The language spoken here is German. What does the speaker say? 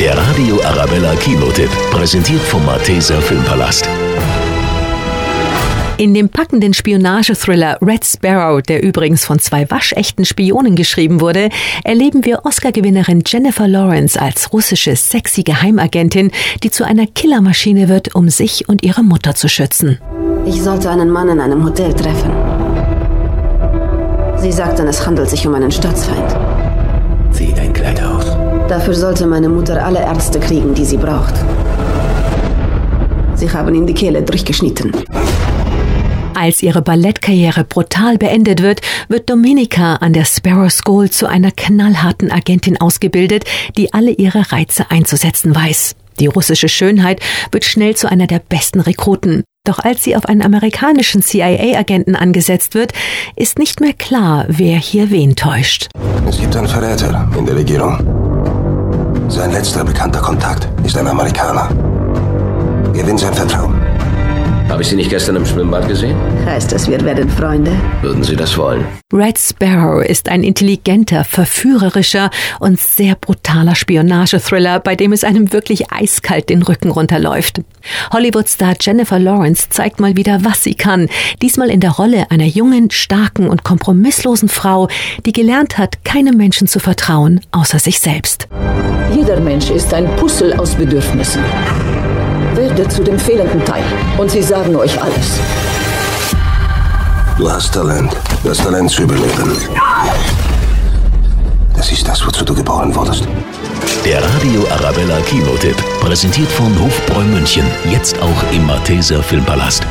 Der Radio Arabella Kinotipp, präsentiert vom Malteser Filmpalast. In dem packenden Spionagethriller Red Sparrow, der übrigens von zwei waschechten Spionen geschrieben wurde, erleben wir Oscar-Gewinnerin Jennifer Lawrence als russische sexy Geheimagentin, die zu einer Killermaschine wird, um sich und ihre Mutter zu schützen. Ich sollte einen Mann in einem Hotel treffen. Sie sagten, es handelt sich um einen Staatsfeind. Zieh dein Kleid aus. Dafür sollte meine Mutter alle Ärzte kriegen, die sie braucht. Sie haben ihm die Kehle durchgeschnitten. Als ihre Ballettkarriere brutal beendet wird, wird Dominika an der Sparrow School zu einer knallharten Agentin ausgebildet, die alle ihre Reize einzusetzen weiß. Die russische Schönheit wird schnell zu einer der besten Rekruten. Doch als sie auf einen amerikanischen CIA-Agenten angesetzt wird, ist nicht mehr klar, wer hier wen täuscht. Es gibt einen Verräter in der Regierung. Sein letzter bekannter Kontakt ist ein Amerikaner. Gewinn sein Vertrauen. Habe ich Sie nicht gestern im Schwimmbad gesehen? Heißt das, wir werden Freunde? Würden Sie das wollen? Red Sparrow ist ein intelligenter, verführerischer und sehr brutaler Spionagethriller, bei dem es einem wirklich eiskalt den Rücken runterläuft. Hollywood-Star Jennifer Lawrence zeigt mal wieder, was sie kann. Diesmal in der Rolle einer jungen, starken und kompromisslosen Frau, die gelernt hat, keinem Menschen zu vertrauen, außer sich selbst. Jeder Mensch ist ein Puzzle aus Bedürfnissen. Werde zu dem fehlenden Teil und sie sagen euch alles. Du hast Talent. Das Talent zu überleben. Das ist das, wozu du geboren wurdest. Der Radio Arabella Kinotipp, präsentiert von Hofbräu München, jetzt auch im Malteser Filmpalast.